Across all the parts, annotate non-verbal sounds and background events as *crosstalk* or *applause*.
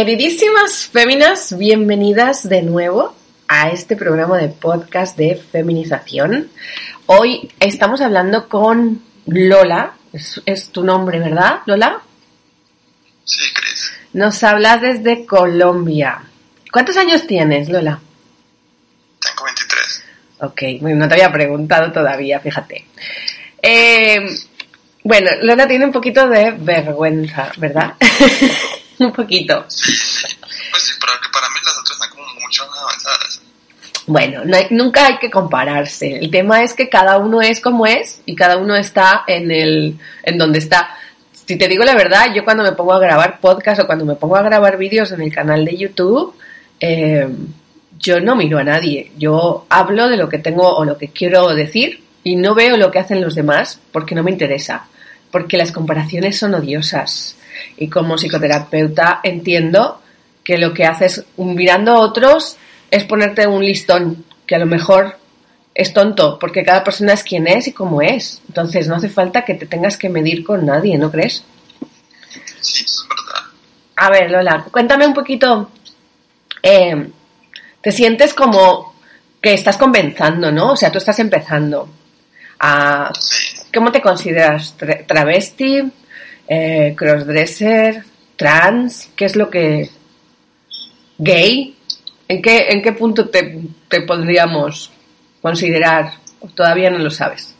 Queridísimas féminas, bienvenidas de nuevo a este programa de podcast de feminización. Hoy estamos hablando con Lola, es, es tu nombre, ¿verdad, Lola? Sí, Cris. Nos hablas desde Colombia. ¿Cuántos años tienes, Lola? Tengo 23. Ok, bueno, no te había preguntado todavía, fíjate. Eh, bueno, Lola tiene un poquito de vergüenza, ¿verdad? *laughs* *laughs* un poquito. Pues sí, pero que para mí las otras están como mucho más avanzadas. Bueno, no hay- nunca hay que compararse. El tema es que cada uno es como es y cada uno está en el en donde está. Si te digo la verdad, yo cuando me pongo a grabar podcast o cuando me pongo a grabar vídeos en el canal de YouTube, eh, yo no miro a nadie. Yo hablo de lo que tengo o lo que quiero decir y no veo lo que hacen los demás porque no me interesa. Porque las comparaciones son odiosas. Y como psicoterapeuta entiendo que lo que haces mirando a otros es ponerte un listón que a lo mejor es tonto, porque cada persona es quien es y cómo es. Entonces no hace falta que te tengas que medir con nadie, ¿no crees? Sí, es verdad. A ver, Lola, cuéntame un poquito. eh, ¿Te sientes como que estás comenzando, no? O sea, tú estás empezando. A. ¿Cómo te consideras? Tra- ¿Travesti? Eh, ¿Crossdresser? ¿Trans? ¿Qué es lo que... ¿Gay? ¿En qué, en qué punto te, te podríamos considerar? ¿O Todavía no lo sabes.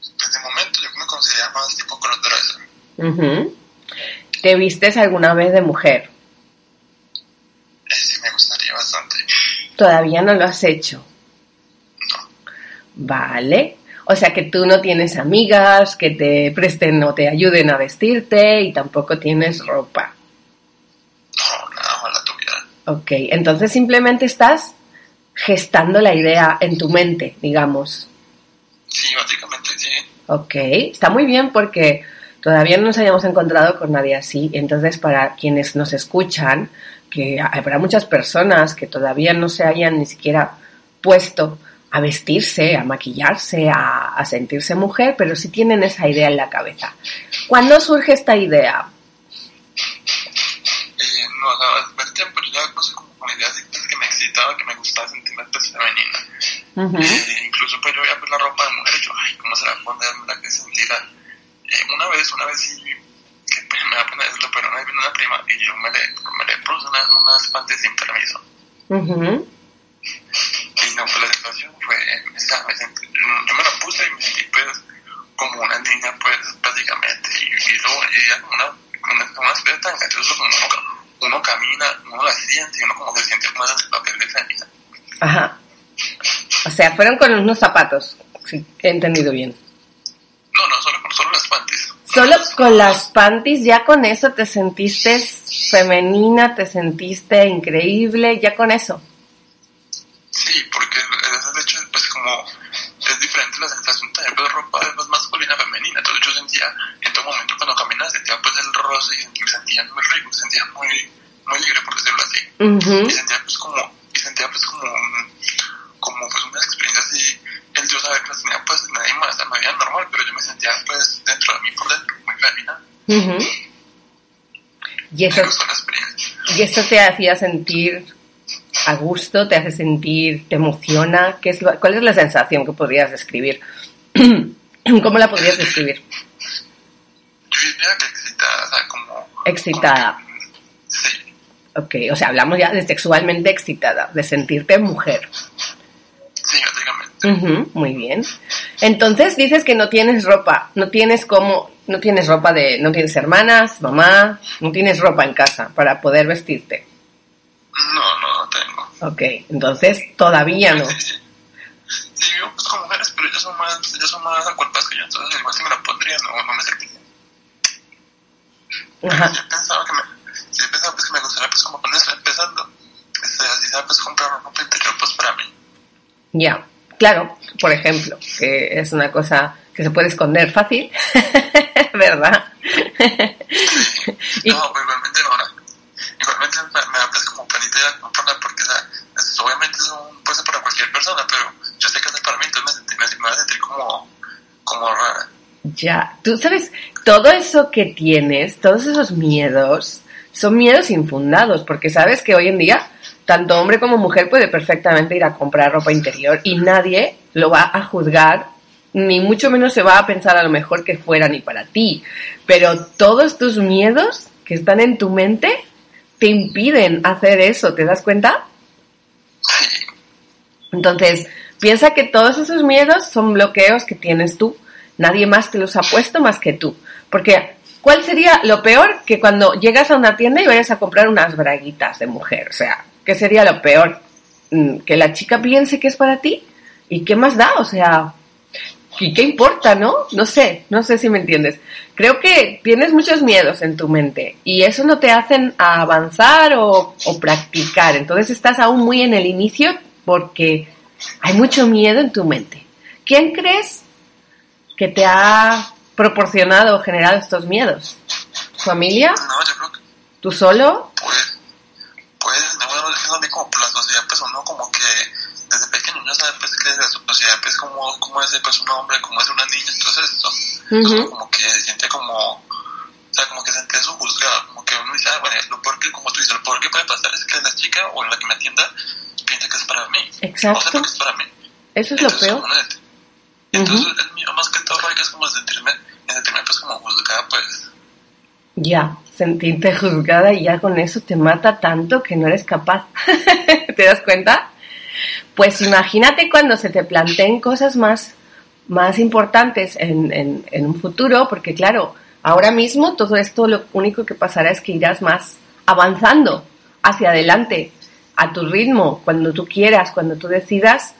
Pues de momento yo me considero más tipo crossdresser. Ujú. ¿Te vistes alguna vez de mujer? Sí, me gustaría bastante. Todavía no lo has hecho. No. Vale. O sea que tú no tienes amigas que te presten o te ayuden a vestirte y tampoco tienes ropa. No, nada más la tuviera. Ok, entonces simplemente estás gestando la idea en tu mente, digamos. Sí, básicamente sí. Ok, está muy bien porque todavía no nos hayamos encontrado con nadie así. Entonces, para quienes nos escuchan, que habrá muchas personas que todavía no se hayan ni siquiera puesto a vestirse, a maquillarse, a, a sentirse mujer, pero sí tienen esa idea en la cabeza. ¿Cuándo surge esta idea? Eh, no, o sea, hace tiempo yo ya no sé como con ideas que me excitaba, que me gustaba sentirme pues femenina. Ujú. Eh, incluso pues yo veía pues la ropa de mujer y yo, ay, ¿cómo será ponerme la que sentirá? Eh, una vez, una vez sí, que pues, me va a poner eso, pero una vez vino una prima y yo me le, me le puse una, unas panties sin permiso. Ujú. Y no, pues la sensación fue, yo me la puse y me sentí pues como una niña pues básicamente y, y luego y ya una, una, una especie tan gracioso como uno, uno camina, uno la siente y uno como se siente como esa papel de femina. Ajá. O sea, fueron con unos zapatos, si he entendido bien. No, no, solo, solo las panties. Solo con las panties, ya con eso te sentiste femenina, te sentiste increíble, ya con eso. Sí, porque ese de hecho pues como es diferente la sensación de tener pues, ropa es más masculina femenina, entonces yo sentía en todo momento cuando caminaba sentía pues el roce y me sentía muy rico, me sentía muy, muy libre por y sentía pues como y sentía pues como como pues una experiencia así el yo saber que las tenía pues nadie más en la vida normal pero yo me sentía pues dentro de mí por dentro muy femenina Ujú. Y eso, me y eso te hacía sentir a gusto, te hace sentir, te emociona. ¿Qué es lo- ¿Cuál es la sensación que podrías describir? *clears throat* ¿Cómo la podrías describir? yo diría que excitada o sea como Excitada. como que, sí Ok, o sea, hablamos ya de sexualmente excitada, de sentirte mujer. sí básicamente Ujú, muy bien. Entonces dices que no tienes ropa, no tienes como, no tienes ropa de, no tienes hermanas, mamá, no tienes ropa en casa para poder vestirte. Ok, entonces todavía no. Sí, sí, vivo pues con mujeres, pero ellas son más, ellas son más acuerpadas que yo, entonces igual si me la pondría no, no me serviría. Ajá. Yo pensaba que me, sí, yo pensaba pues que me gustaría pues como cuando estoy empezando, este, así sea pues comprar ropa interior pues para mí. Ya, claro, por ejemplo, que es una cosa que se puede esconder fácil, *laughs* ¿verdad? *laughs* Y- No, pues igualmente no, ¿no? Igualmente me, da pues como penita ya comprarla porque o sea, es- obviamente es un, puede ser para cualquier persona, pero yo sé que es para mí, entonces me, me, me voy a sentir como, como rara. Ya, tú sabes, todo eso que tienes, todos esos miedos, son miedos infundados, porque sabes que hoy en día, tanto hombre como mujer puede perfectamente ir a comprar ropa interior y nadie lo va a juzgar, ni mucho menos se va a pensar a lo mejor que fuera ni para ti. Pero todos tus miedos que están en tu mente te impiden hacer eso, ¿te das cuenta? Entonces, piensa que todos esos miedos son bloqueos que tienes tú. Nadie más te los ha puesto más que tú. Porque, ¿cuál sería lo peor? Que cuando llegas a una tienda y vayas a comprar unas braguitas de mujer. O sea, ¿qué sería lo peor? Mm, Que la chica piense que es para ti. ¿Y qué más da? O sea, ¿y qué importa, no? No sé, no sé si me entiendes. Creo que tienes muchos miedos en tu mente y eso no te hacen avanzar o, o practicar. Entonces estás aún muy en el inicio porque hay mucho miedo en tu mente. ¿Quién crees que te ha proporcionado o generado estos miedos? ¿Tu familia? no, yo creo que ¿Tú solo? pues, pues, no, bueno, es donde como por la sociedad, pues uno como que desde pequeño uno sabe pues que desde la sociedad pues como, como es pues un hombre, como es una niña, entonces esto, como que se siente como, o sea, como que se siente su juzgado, como que uno dice, ah, bueno, lo peor que, como tú dices, lo peor que puede pasar es que la chica o la que me atienda piensa que es para mí, o Exacto. sepa que es para mí. Eso es lo peor. como entonces el mío más que todo es como sentirme, en sentirme pues como juzgada pues, Ya, sentirte juzgada y ya con eso te mata tanto que no eres capaz. *laughs* ¿Te das cuenta? Pues imagínate cuando se te planteen cosas más, más importantes en, en, en un futuro, porque claro, ahora mismo todo esto lo único que pasará es que irás más avanzando hacia adelante, a tu ritmo, cuando tú quieras, cuando tú decidas.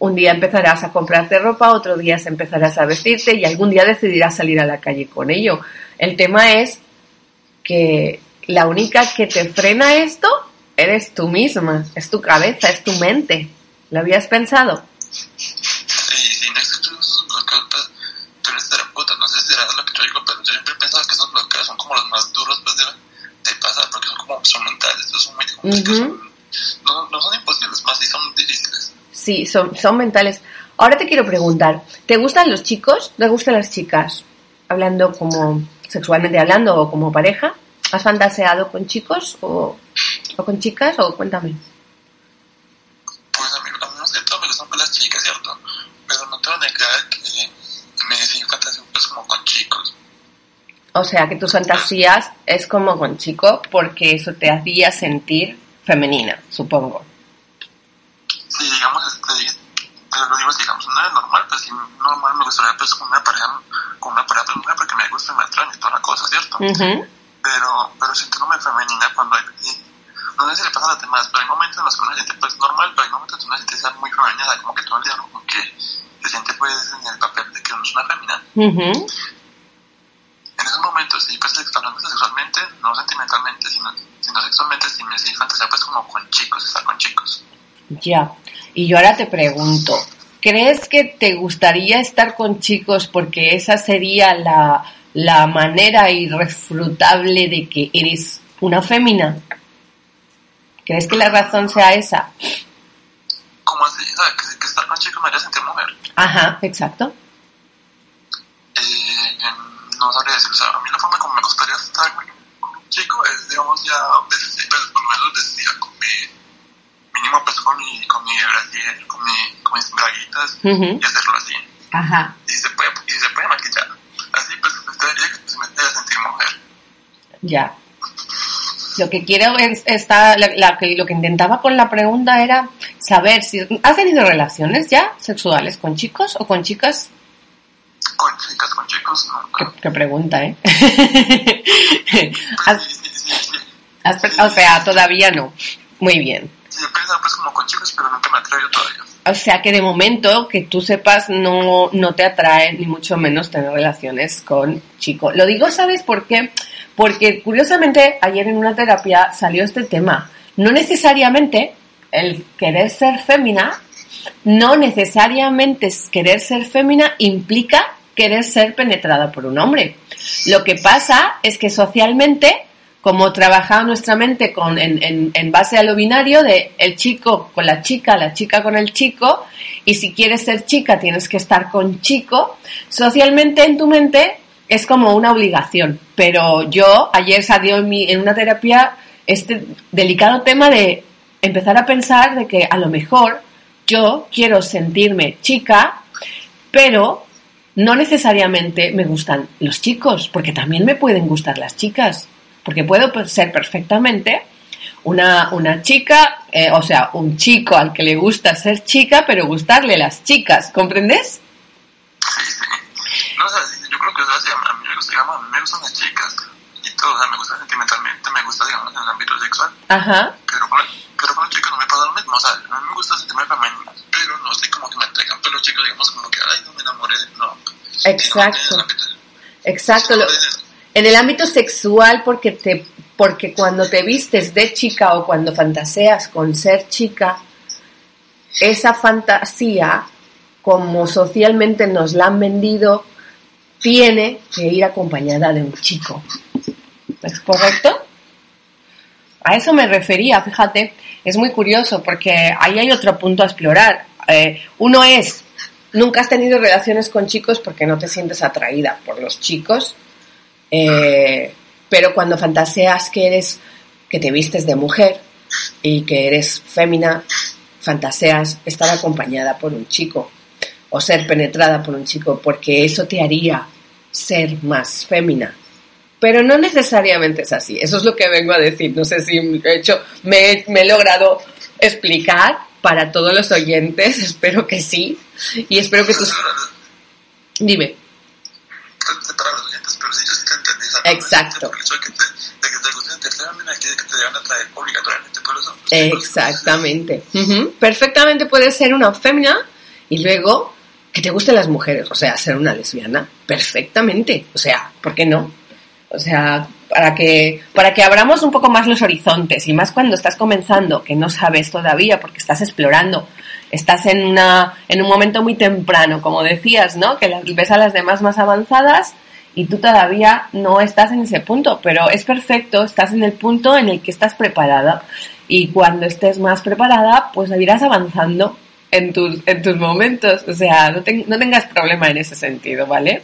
Un día empezarás a comprarte ropa, otro día empezarás a vestirte y algún día decidirás salir a la calle con ello. El tema es que la única que te frena esto eres tú misma, es tu cabeza, es tu mente. ¿Lo habías pensado? Sí, no esos bloqueos, pues, tú eres terapeuta, no sé si será lo que yo digo, pero yo siempre he pensado que esos bloqueos son como los más duros pues, de, de pasar, porque son como, son mentales, estos son muy complicados, no, no son imposibles, más sí son difíciles. Sí, son, son mentales. Ahora te quiero preguntar, ¿te gustan los chicos? ¿Te gustan las chicas? Hablando como sexualmente hablando o como pareja. ¿Has fantaseado con chicos o, o con chicas? O cuéntame. Pues a mí, a mí más que todo me gustan las chicas, ¿cierto? Pero no te voy a negar que me decía fantasía pues como con chicos. O sea, que tus fantasías es como con chico porque eso te hacía sentir femenina, supongo. Sí, digamos, este, te lo digo, digamos, no es normal, pues sí, normal me gustaría pues con una pareja, con una pareja pues, mujer porque me gusta y me atrae y toda la cosa, ¿cierto? Ujú. pero, pero sintiéndome femenina cuando hay, y no sé si le pasa a los demás, pero hay momentos en los que uno se siente pues normal, pero hay momentos en los que uno se siente muy femenina, o sea, como que todo el día como que se siente pues en el papel de que uno es una femina. Ujú. En esos momentos sí, pues hablando sexualmente, no sentimentalmente, sino, sino sexualmente, sí me sí fantasía pues como con chicos, estar con chicos. Ya. Y yo ahora te pregunto, ¿crees que te gustaría estar con chicos porque esa sería la, la manera irrefutable de que eres una fémina? ¿Crees que la razón sea esa? Como sea, que, que estar con chicos me haría sentir mujer. Ajá, exacto. Eh, no sabría decirlo, o sea, a mí la forma como me gustaría estar con y hacerlo así. Ajá. Y si se puede, y si se puede maquillar. Así pues, usted diría que se me debe sentir mujer. Ya. Lo que quiero es, está, la- la que- lo que intentaba con la pregunta era saber si has tenido relaciones ya sexuales con chicos o con chicas. Con chicas, con chicos, no. Qué, qué pregunta, ¿eh? Pues, sí, sí, sí, sí. has- o sea, todavía no. Muy bien. Sí, sí he pensado pues como con chicos, pero nunca me atrevo todavía. O sea que de momento, que tú sepas, no, no te atrae ni mucho menos tener relaciones con chicos. Lo digo, ¿sabes por qué? Porque curiosamente ayer en una terapia salió este tema. No necesariamente el querer ser fémina, no necesariamente querer ser fémina implica querer ser penetrada por un hombre. Lo que pasa es que socialmente como trabaja nuestra mente con, en, en, base a lo binario de el chico con la chica, la chica con el chico, y si quieres ser chica tienes que estar con chico, socialmente en tu mente es como una obligación. Pero yo ayer salió en, mi, en una terapia este delicado tema de empezar a pensar de que a lo mejor yo quiero sentirme chica, pero no necesariamente me gustan los chicos, porque también me pueden gustar las chicas. Porque puedo ser perfectamente una, una chica, eh, o sea, un chico al que le gusta ser chica, pero gustarle las chicas, ¿comprendes? Sí, sí. No, o sea, yo creo que es así. A mí me, gusta, digamos, me gustan las chicas y todo, o sea, me gusta sentimentalmente, me gusta, digamos, en el ámbito sexual. Ajá. Pero con, pero con los chicos no me pasa lo mismo, o sea, a mí me gusta sentirme femenina, pero no estoy como que me entregan pero los chicos, digamos, como que, ay, no me enamoré, no. Exacto. Exacto. Lo, en el ámbito sexual, porque, te, porque cuando te vistes de chica o cuando fantaseas con ser chica, esa fantasía, como socialmente nos la han vendido, tiene que ir acompañada de un chico. ¿Es correcto? A eso me refería, fíjate, es muy curioso porque ahí hay otro punto a explorar. Eh, uno es, nunca has tenido relaciones con chicos porque no te sientes atraída por los chicos eh, pero cuando fantaseas que eres, que te vistes de mujer y que eres fémina, fantaseas estar acompañada por un chico o ser penetrada por un chico, porque eso te haría ser más fémina. Pero no necesariamente es así. Eso es lo que vengo a decir. No sé si de hecho me, me he logrado explicar para todos los oyentes. *laughs* Espero que sí. Y espero que tus... Dime. Exacto. Exactamente. Perfectamente puedes ser una fémina y luego que te gusten las mujeres, o sea, ser una lesbiana, perfectamente. O sea, ¿por qué no? O sea, para que, para que abramos un poco más los horizontes y más cuando estás comenzando, que no sabes todavía porque estás explorando, estás en, una, en un momento muy temprano, como decías, ¿no? Que ves a las demás más avanzadas y tú todavía no estás en ese punto, pero es perfecto, estás en el punto en el que estás preparada y cuando estés más preparada, pues irás avanzando en tus, en tus momentos, o sea, no, no tengas problema en ese sentido, ¿vale?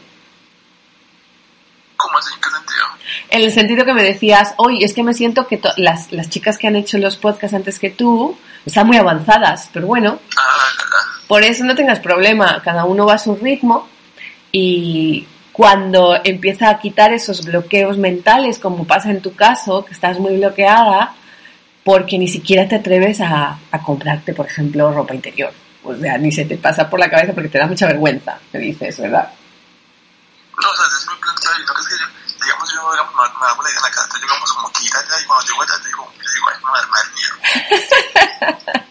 ¿Cómo así? ¿En qué sentido? En el sentido que me decías, oye, es que me siento que las, las chicas que han hecho los podcasts antes que tú están muy avanzadas, pero bueno, ah, por eso no tengas problema, cada uno va a su ritmo y cuando empieza a quitar esos bloqueos mentales, como pasa en tu caso, que estás muy bloqueada, porque ni siquiera te atreves a, comprarte, por ejemplo, ropa interior. O sea, ni se te pasa por la cabeza porque te da mucha vergüenza, me dices, ¿verdad? No, o sea, es muy planteado y no es que yo, digamos, yo me, hago la idea en la casa, digamos, como que ir allá y cuando llego allá digo, digo, ay, no me da miedo.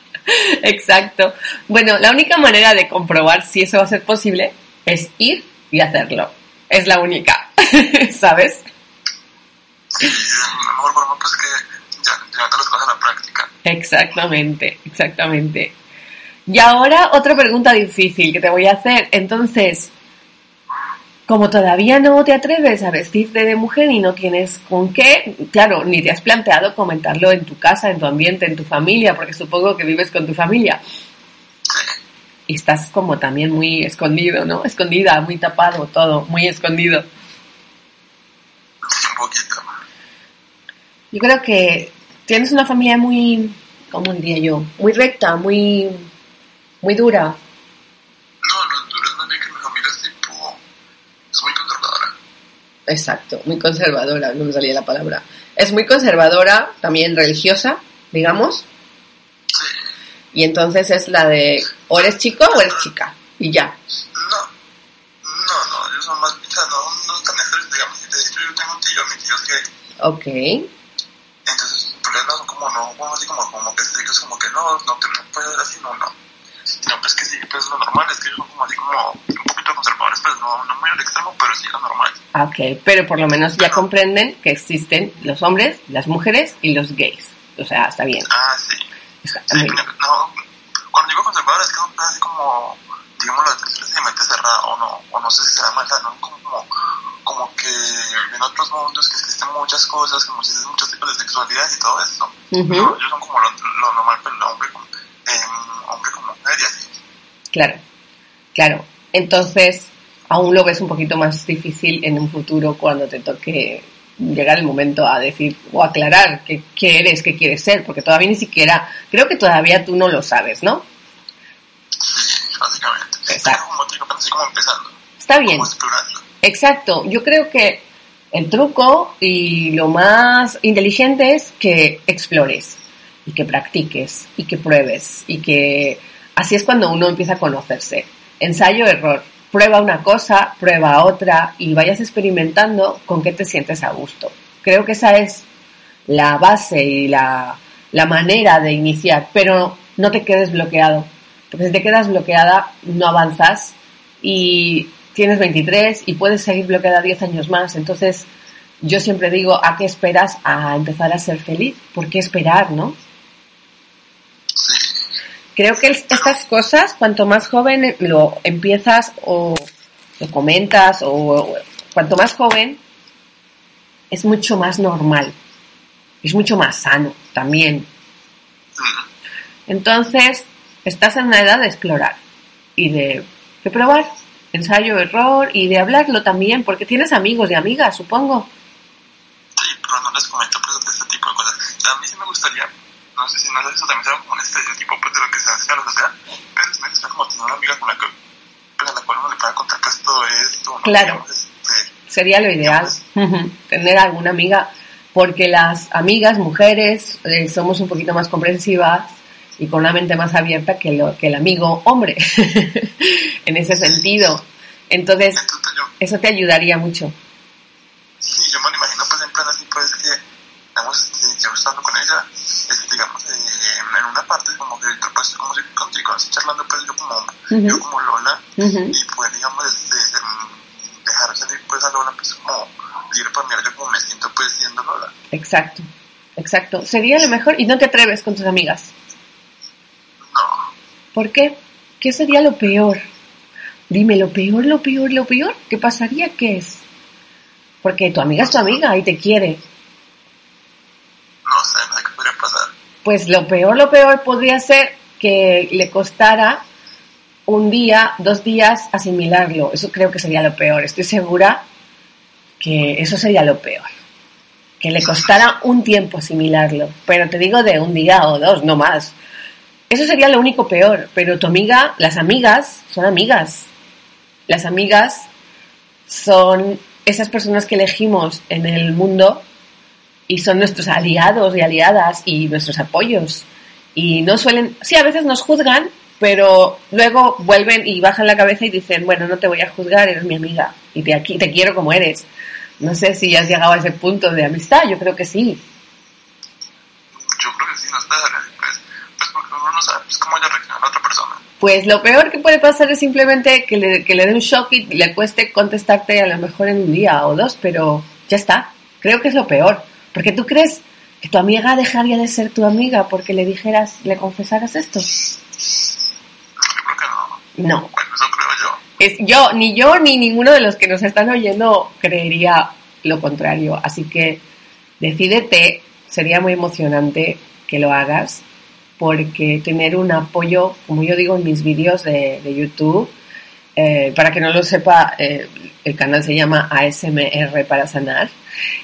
*laughs* Exacto. Bueno, la única manera de comprobar si eso va a ser posible es ir y hacerlo es la única, *laughs* ¿sabes? Sí, la mejor forma pues que ya, ya te las cosas a la práctica. Exactamente, exactamente. Y ahora otra pregunta difícil que te voy a hacer. Entonces, como todavía no te atreves a vestirte de mujer y no tienes con qué, claro, ni te has planteado comentarlo en tu casa, en tu ambiente, en tu familia, porque supongo que vives con tu familia y estás como también muy escondido, ¿no? Escondida, muy tapado, todo, muy escondido. Un poquito. Yo creo que tienes una familia muy, ¿cómo diría yo? Muy recta, muy, muy dura. No, no es dura, es que mi familia es tipo, es muy conservadora. Exacto, muy conservadora, no me salía la palabra. Es muy conservadora, también religiosa, digamos. Y entonces es la de, o eres chico o eres chica, y ya. No, no, no, yo soy más, o no, no tan necesariamente, digamos, de hecho yo tengo un tío, mi tío es gay. Ok. Entonces, el problema son como no, como así como, como que estrictos, como que no, no te no puedes así, no, no. No, pues que sí, pues lo normal es que ellos son como así como un poquito conservadores, pues no, no muy al extremo, pero sí lo normal. Ok, pero por lo menos ya comprenden que existen los hombres, las mujeres y los gays. O sea, está bien. Ah, sí. Sí, no, cuando digo conservador es que son así como, digamos, de mente cerrada, o no, o no sé si será maldad, ¿no? Como, como, que en otros mundos que existen muchas cosas, como existen muchos tipos de sexualidad y todo eso. Ujú. No, ellos son como lo, lo normal, pero el hombre como, eh, hombre como mujer y así. Claro, claro. Entonces, aún lo ves un poquito más difícil en un futuro cuando te toque llegar el momento a decir o aclarar qué, qué eres, qué quieres ser, porque todavía ni siquiera, creo que todavía tú no lo sabes, ¿no? Sí, básicamente. Exacto. Como así empezando, Está bien. explorando. Exacto, yo creo que el truco y lo más inteligente es que explores y que practiques y que pruebes y que así es cuando uno empieza a conocerse. Ensayo, error. Prueba una cosa, prueba otra y vayas experimentando con qué te sientes a gusto. Creo que esa es la base y la, la manera de iniciar, pero no te quedes bloqueado. Porque si te quedas bloqueada, no avanzas y tienes 23 y puedes seguir bloqueada 10 años más. Entonces, yo siempre digo, ¿a qué esperas a empezar a ser feliz? ¿Por qué esperar, no? Creo que estas cosas, cuanto más joven lo empiezas o lo comentas o, cuanto más joven, es mucho más normal. Es mucho más sano también. Entonces, estás en una edad de explorar y de, probar, ensayo, error y de hablarlo también, porque tienes amigos y amigas, supongo. Sí, pero no les comento pues de este tipo de cosas. A mí sí me gustaría, no sé si no sé, eso también como un estereotipo pues de lo que se hace en la sociedad, pero sí me gustaría como tener una amiga con la que, pues, a la cual uno le pueda contar pues todo esto, ¿no? Claro. Sería lo ideal, tener alguna amiga, porque las amigas, mujeres, eh, somos un poquito más comprensivas y con una mente más abierta que, lo, que el amigo hombre, *laughs* en ese sentido. Entonces, eso te ayudaría mucho. sí, yo me lo imagino pues en plan así pues que, digamos, este, yo estando con ella, digamos, eh, en una parte como que pues como si contigo así charlando pues yo como, yo como Lola, y pues digamos pues a Lola pues como libre para mirar yo como me siento pues siendo Lola. Exacto, exacto. Sería lo mejor y no te atreves con tus amigas. No, ¿Por qué? ¿Qué sería lo peor? Dime, lo peor, lo peor, lo peor. ¿Qué pasaría? ¿Qué es? Porque tu amiga es tu amiga y te quiere. no sé, no sé qué podría pasar. Pues lo peor, lo peor podría ser que le costara un día, dos días asimilarlo. Eso creo que sería lo peor. Estoy segura que eso sería lo peor. Que le costara un tiempo asimilarlo. Pero te digo de un día o dos, no más. Eso sería lo único peor. Pero tu amiga, las amigas, son amigas. Las amigas son esas personas que elegimos en el mundo y son nuestros aliados y aliadas y nuestros apoyos. Y no suelen, sí, a veces nos juzgan, pero luego vuelven y bajan la cabeza y dicen, bueno, no te voy a juzgar, eres mi amiga y te, aquí, te quiero como eres. No sé si has llegado a ese punto de amistad, yo creo que sí. Yo creo que sí, no está pues, pues porque uno no sabe pues, cómo haya reaccionado la otra persona. Pues lo peor que puede pasar es simplemente que le, que le dé un shock y le cueste contestarte a lo mejor en un día o dos, pero ya está. Creo que es lo peor. Porque tú crees que tu amiga dejaría de ser tu amiga porque le dijeras, le confesaras esto. No. Eso creo yo. Es, yo, ni yo, ni ninguno de los que nos están oyendo creería lo contrario. Así que decídete, sería muy emocionante que lo hagas, porque tener un apoyo, como yo digo en mis vídeos de, de YouTube, eh, para que no lo sepa, eh, el canal se llama ASMR para sanar.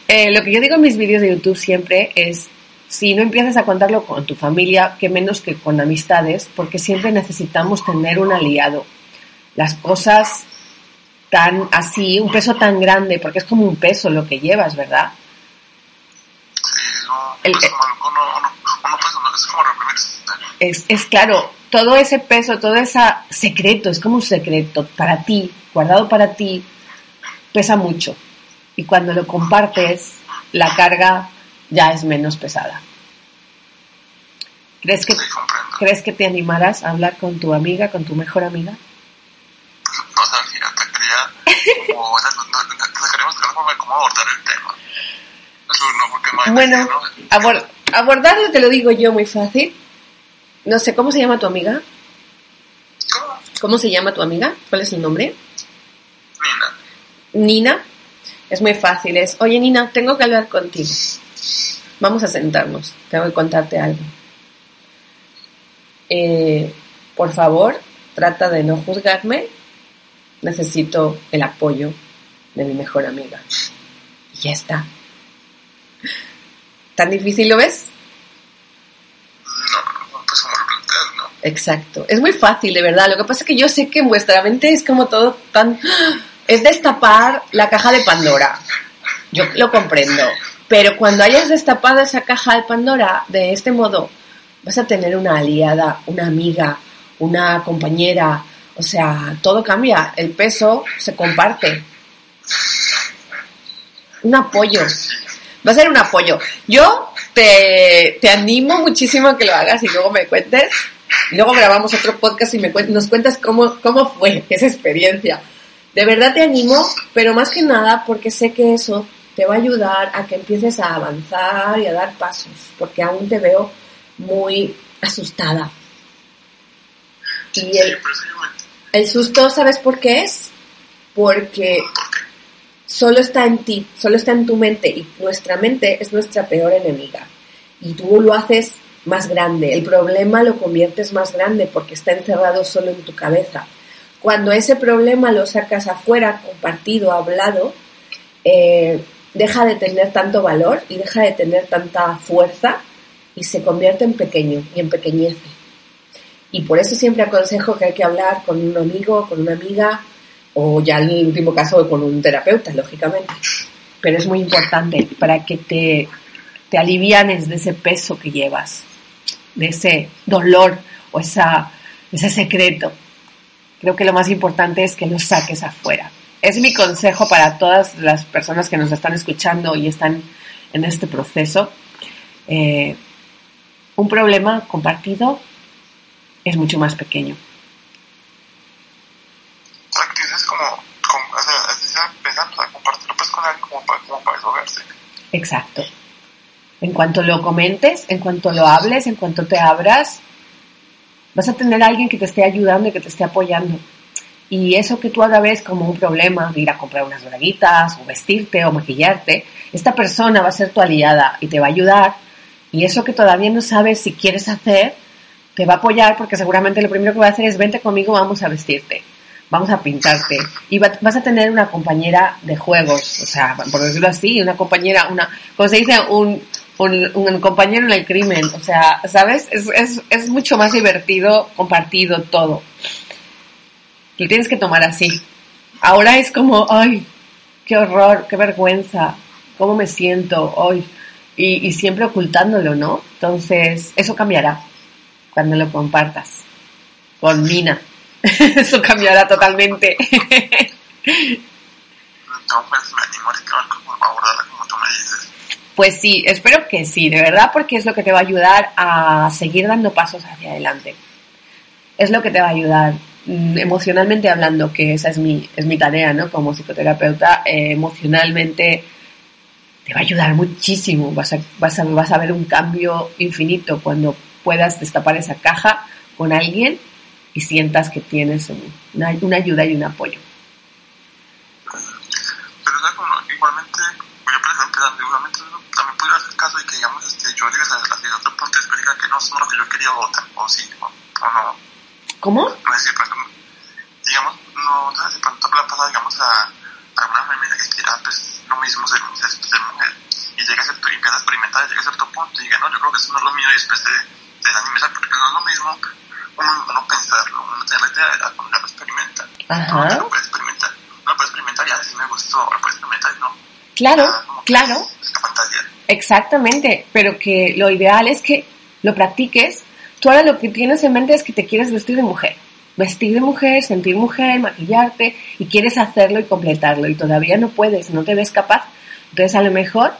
Eh, lo que yo digo en mis vídeos de YouTube siempre es, si no empiezas a contarlo con tu familia, que menos que con amistades, porque siempre necesitamos tener un aliado. Las cosas tan así, un peso tan grande, porque es como un peso lo que llevas, ¿verdad? Sí, no, El- como algo no, uno, uno no, es como reprimirse. es, es claro, todo ese peso, todo ese secreto, es como un secreto para ti, guardado para ti, pesa mucho. Y cuando lo compartes, la carga ya es menos pesada. ¿Crees que, Sí. ¿Crees que te animarás a hablar con tu amiga, con tu mejor amiga? No sabía, te quería como, no, no, no, cómo abordar el tema. Eso no, porque hay Bueno, ¿no? abor- abordarlo te lo digo yo muy fácil. No sé, ¿cómo se llama tu amiga? ¿Cómo? ¿Cómo se llama tu amiga? ¿Cuál es el nombre? Nina, Nina. Es muy fácil, es, oye Nina, tengo que hablar contigo. Vamos a sentarnos, tengo que contarte algo. Eh, por favor, trata de no juzgarme. Necesito el apoyo de mi mejor amiga. Y ya está. ¿Tan difícil lo ves? no, no, pues como lo planteas, ¿no? Exacto. Es muy fácil, de verdad. Lo que pasa es que yo sé que en vuestra mente es como todo tan... *gasps* Es destapar la caja de Pandora. Yo lo comprendo. Pero cuando hayas destapado esa caja de Pandora de este modo, vas a tener una aliada, una amiga, una compañera. O sea, todo cambia. El peso se comparte. Un apoyo. Va a ser un apoyo. Yo te, te animo muchísimo a que lo hagas y luego me cuentes. Luego grabamos otro podcast y me nos cuentas cómo, cómo fue esa experiencia. De verdad te animo, pero más que nada porque sé que eso te va a ayudar a que empieces a avanzar y a dar pasos, porque aún te veo muy asustada. Y el, Sí, el susto, ¿sabes por qué es? Porque solo está en ti, solo está en tu mente y nuestra mente es nuestra peor enemiga. Y tú lo haces más grande, el problema lo conviertes más grande porque está encerrado solo en tu cabeza. Cuando ese problema lo sacas afuera, compartido, hablado, eh, deja de tener tanto valor y deja de tener tanta fuerza y se convierte en pequeño y en pequeñece. Y por eso siempre aconsejo que hay que hablar con un amigo, con una amiga, o ya en el último caso con un terapeuta, lógicamente. Pero es muy importante para que te, te alivianes de ese peso que llevas, de ese dolor o esa, ese secreto. Creo que lo más importante es que lo saques afuera. Es mi consejo para todas las personas que nos están escuchando y están en este proceso. Eh, un problema compartido es mucho más pequeño. o sea, que dices como, como o sea, así sea pensando, o sea, compartirlo pues con alguien como para, como para desahogarse. Exacto. En cuanto lo comentes, en cuanto lo hables, en cuanto te abras, vas a tener a alguien que te esté ayudando y que te esté apoyando. Y eso que tú ahora ves como un problema, de ir a comprar unas braguitas, o vestirte, o maquillarte, esta persona va a ser tu aliada y te va a ayudar. Y eso que todavía no sabes si quieres hacer, te va a apoyar porque seguramente lo primero que va a hacer es vente conmigo, vamos a vestirte, vamos a pintarte. Y va- vas a tener una compañera de juegos, o sea, por decirlo así, una compañera, una, como se dice, un, un, un compañero en el crimen, o sea, ¿sabes? Es, es, es mucho más divertido compartido todo. Lo tienes que tomar así. Ahora es como, ay, qué horror, qué vergüenza, cómo me siento hoy. Y, siempre ocultándolo, ¿no? Entonces, eso cambiará cuando lo compartas con Nina. *laughs* eso cambiará totalmente. *laughs* Pues sí, espero que sí, de verdad, porque es lo que te va a ayudar a seguir dando pasos hacia adelante. Es lo que te va a ayudar emocionalmente hablando, que esa es mi, es mi tarea, ¿no? Como psicoterapeuta, eh, emocionalmente te va a ayudar muchísimo. Vas a, vas, a, vas a ver un cambio infinito cuando puedas destapar esa caja con alguien y sientas que tienes un- una, una ayuda y un apoyo. Pero igualmente, yo por ejemplo, igualmente también podría hacer caso de que, digamos, este, yo llegue a hacia otro punto diga que no, es lo que yo quería o, tal, o sí, o no. ¿Cómo? No sé si pronto, digamos, no, no sé si pronto pasado, digamos, a, a una femenina que quiera, pues, lo mismo ser, ser, ser mujer, y llega a cierto, y empieza a experimentar, llega a cierto punto, y diga, no, yo creo que eso no es lo mío, y después se desanime, ¿sabes? porque no es lo mismo uno, uno pensarlo, uno tener la idea de la cuando ya lo experimenta. Ajá. Uno lo puede experimentar, uno puede experimentar y ah, sí me gustó, lo puede experimentar y no. Claro, Ah, claro. Es la fantasía. Exactamente, pero que lo ideal es que lo practiques. Tú ahora lo que tienes en mente es que te quieres vestir de mujer. Vestir de mujer, sentir mujer, maquillarte y quieres hacerlo y completarlo y todavía no puedes, no te ves capaz. Entonces a lo mejor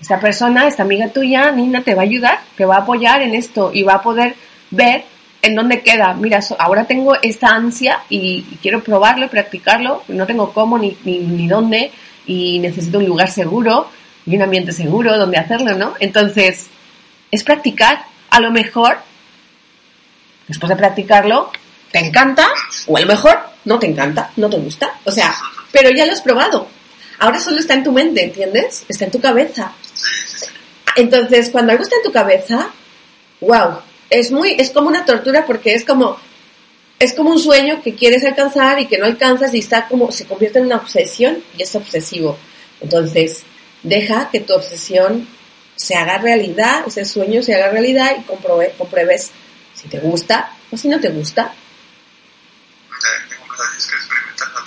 esta persona, esta amiga tuya, Nina, te va a ayudar, te va a apoyar en esto y va a poder ver en dónde queda. Mira, ahora tengo esta ansia y, quiero probarlo y practicarlo, no tengo cómo ni, ni, ni dónde y necesito un lugar seguro y un ambiente seguro donde hacerlo, ¿no? Entonces, es practicar. A lo mejor, después de practicarlo, te encanta o a lo mejor no te encanta, no te gusta. O sea, pero ya lo has probado. Ahora solo está en tu mente, ¿entiendes? Está en tu cabeza. Entonces, cuando algo está en tu cabeza, wow, es muy, es como una tortura porque es como, es como un sueño que quieres alcanzar y que no alcanzas y está como, se convierte en una obsesión y es obsesivo. Entonces, deja que tu obsesión se haga realidad, ese sueño se haga realidad y compruebes si te gusta o si no te gusta.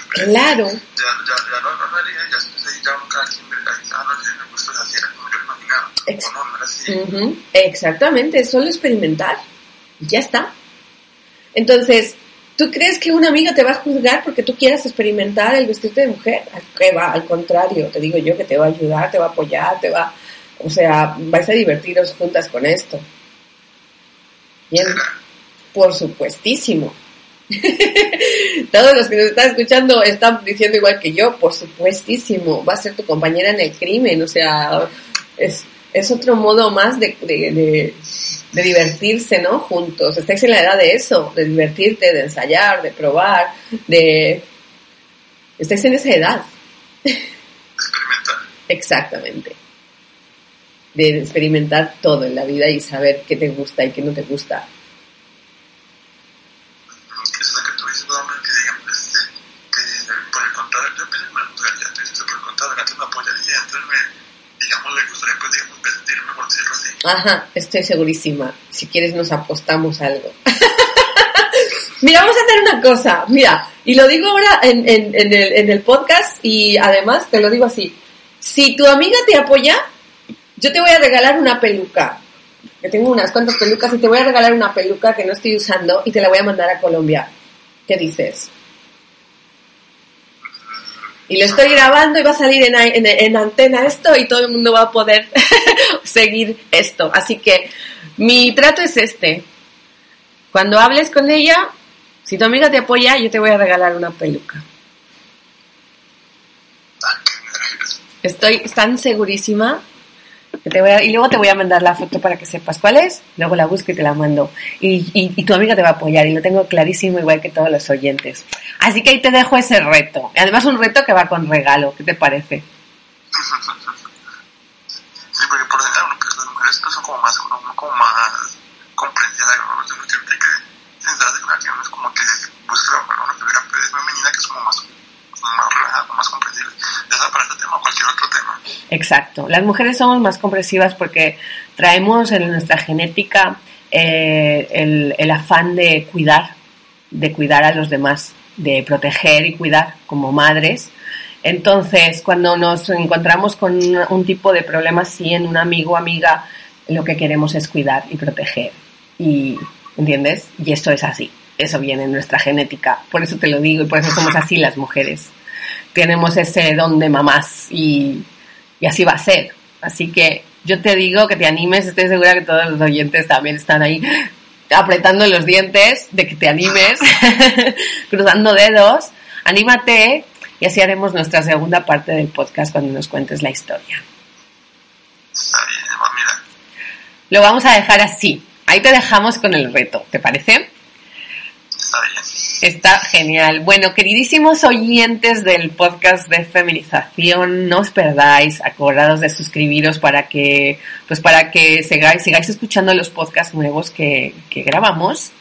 Claro. Ya, ya, ya no, no, no, ya, ya cada quien ah, no, me gusta así, era como yo lo imaginaba. Ex no, no era así. Uh -huh. Exactamente, solo experimentar. Y ya está. Entonces, ¿tú crees que una amiga te va a juzgar porque tú quieras experimentar el vestirte de mujer? ¿Qué va? Al contrario, te digo yo que te va a ayudar, te va a apoyar, te va... O sea, vais a divertiros juntas con esto. Bien. Por supuestísimo. *laughs* Todos los que nos están escuchando están diciendo igual que yo, por supuestísimo, va a ser tu compañera en el crimen, o sea, es, es otro modo más de, de, de, de, divertirse, ¿no? Juntos. Estáis en la edad de eso, de divertirte, de ensayar, de probar, de... Estáis en esa edad. Experimentar. Exactamente. De experimentar todo en la vida y saber qué te gusta y qué no te gusta. Ajá, estoy segurísima. Si quieres nos apostamos algo. *laughs* Mira, vamos a hacer una cosa. Mira, y lo digo ahora en, en, en, el, en el podcast y además te lo digo así. Si tu amiga te apoya, yo te voy a regalar una peluca. Que tengo unas cuantas pelucas y te voy a regalar una peluca que no estoy usando y te la voy a mandar a Colombia. ¿Qué dices? y lo estoy grabando y va a salir en, en, en, antena esto y todo el mundo va a poder *laughs* seguir esto. Así que mi trato es este. Cuando hables con ella, si tu amiga te apoya, yo te voy a regalar una peluca. Estoy tan segurísima te voy a, y luego te voy a mandar la foto para que sepas cuál es, luego la busco y te la mando. Y, y, y, tu amiga te va a apoyar y lo tengo clarísimo igual que todos los oyentes. Así que ahí te dejo ese reto. Además un reto que va con regalo, ¿qué te parece? Sí, porque por ejemplo, las mujeres son como más, como más comprensivas, uno tiene que sentarse con alguien, es como que busca una figura femenina que es como más más relajado, más comprensible, para este tema o cualquier otro tema. Exacto. Las mujeres somos más comprensivas porque traemos en nuestra genética eh, el, el afán de cuidar, de cuidar a los demás, de proteger y cuidar como madres. Entonces, cuando nos encontramos con un tipo de problema así en un amigo o amiga, lo que queremos es cuidar y proteger. Y, ¿entiendes? Y eso es así. Eso viene en nuestra genética. Por eso te lo digo y por eso somos así las mujeres. Tenemos ese don de mamás y, y así va a ser. Así que yo te digo que te animes. Estoy segura que todos los oyentes también están ahí apretando los dientes de que te animes, *laughs* cruzando dedos. Anímate y así haremos nuestra segunda parte del podcast cuando nos cuentes la historia. Está bien, mira. Lo vamos a dejar así. Ahí te dejamos con el reto, ¿te parece? Está bien. Está genial. Bueno, queridísimos oyentes del podcast de feminización, no os perdáis, acordados de suscribiros para que, pues para que sigáis, sigáis escuchando los podcasts nuevos que, que grabamos.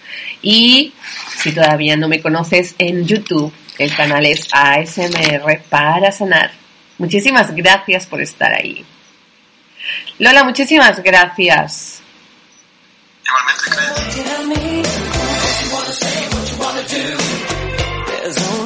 Y si todavía no me conoces en YouTube, el canal es ASMR para sanar. Muchísimas gracias por estar ahí. Lola, muchísimas gracias. Igualmente, too. There's only